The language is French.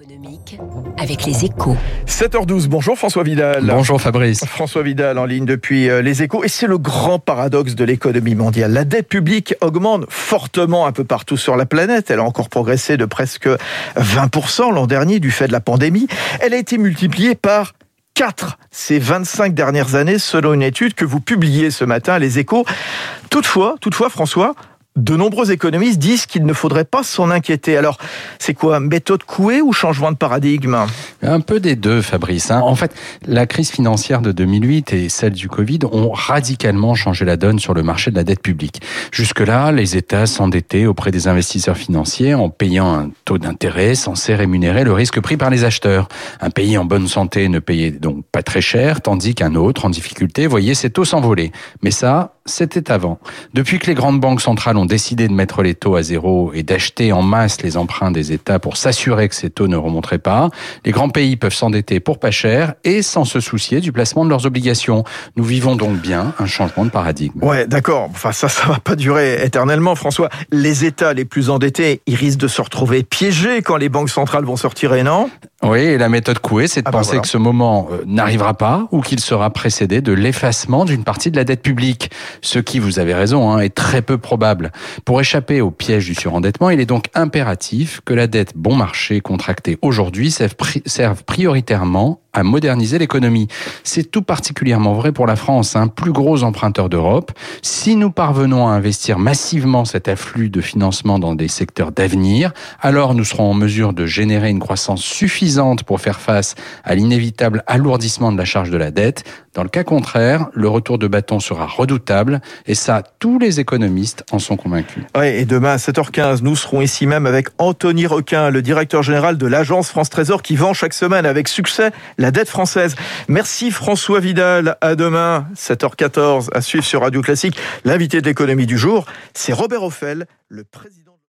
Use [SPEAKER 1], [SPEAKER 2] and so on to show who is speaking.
[SPEAKER 1] économique avec les échos.
[SPEAKER 2] 7h12, bonjour François Vidal.
[SPEAKER 3] Bonjour Fabrice.
[SPEAKER 2] François Vidal en ligne depuis euh, les échos. Et c'est le grand paradoxe de l'économie mondiale. La dette publique augmente fortement un peu partout sur la planète. Elle a encore progressé de presque 20% l'an dernier du fait de la pandémie. Elle a été multipliée par 4 ces 25 dernières années selon une étude que vous publiez ce matin, les échos. Toutefois, toutefois François, de nombreux économistes disent qu'il ne faudrait pas s'en inquiéter. Alors, c'est quoi Méthode couée ou changement de paradigme?
[SPEAKER 3] Un peu des deux, Fabrice. Hein. En fait, la crise financière de 2008 et celle du Covid ont radicalement changé la donne sur le marché de la dette publique. Jusque-là, les États s'endettaient auprès des investisseurs financiers en payant un taux d'intérêt censé rémunérer le risque pris par les acheteurs. Un pays en bonne santé ne payait donc pas très cher, tandis qu'un autre en difficulté voyait ses taux s'envoler. Mais ça, c'était avant. Depuis que les grandes banques centrales ont décidé de mettre les taux à zéro et d'acheter en masse les emprunts des États pour s'assurer que ces taux ne remonteraient pas, les grands pays peuvent s'endetter pour pas cher et sans se soucier du placement de leurs obligations. Nous vivons donc bien un changement de paradigme.
[SPEAKER 2] Ouais, d'accord. Enfin, ça, ça va pas durer éternellement, François. Les États les plus endettés, ils risquent de se retrouver piégés quand les banques centrales vont se retirer, non?
[SPEAKER 3] Oui, et la méthode Coué, c'est de
[SPEAKER 2] Ah bah
[SPEAKER 3] penser
[SPEAKER 2] voilà.
[SPEAKER 3] que ce moment euh, n'arrivera pas ou qu'il sera précédé de l'effacement d'une partie de la dette publique. Ce qui, vous avez raison, hein, est très peu probable. Pour échapper au piège du surendettement, il est donc impératif que la dette bon marché contractée aujourd'hui serve, pri- serve prioritairement à moderniser l'économie. C'est tout particulièrement vrai pour la France, un plus gros emprunteur d'Europe. Si nous parvenons à investir massivement cet afflux de financement dans des secteurs d'avenir, alors nous serons en mesure de générer une croissance suffisante pour faire face à l'inévitable alourdissement de la charge de la dette. Dans le cas contraire, le retour de bâton sera redoutable et ça, tous les économistes en sont convaincus.
[SPEAKER 2] Ouais, et demain à 7h15, nous serons ici même avec Anthony Requin, le directeur général de l'agence France Trésor qui vend chaque semaine avec succès la dette française. Merci François Vidal. À demain, 7h14, à suivre sur Radio Classique. L'invité de l'économie du jour, c'est Robert Offel, le président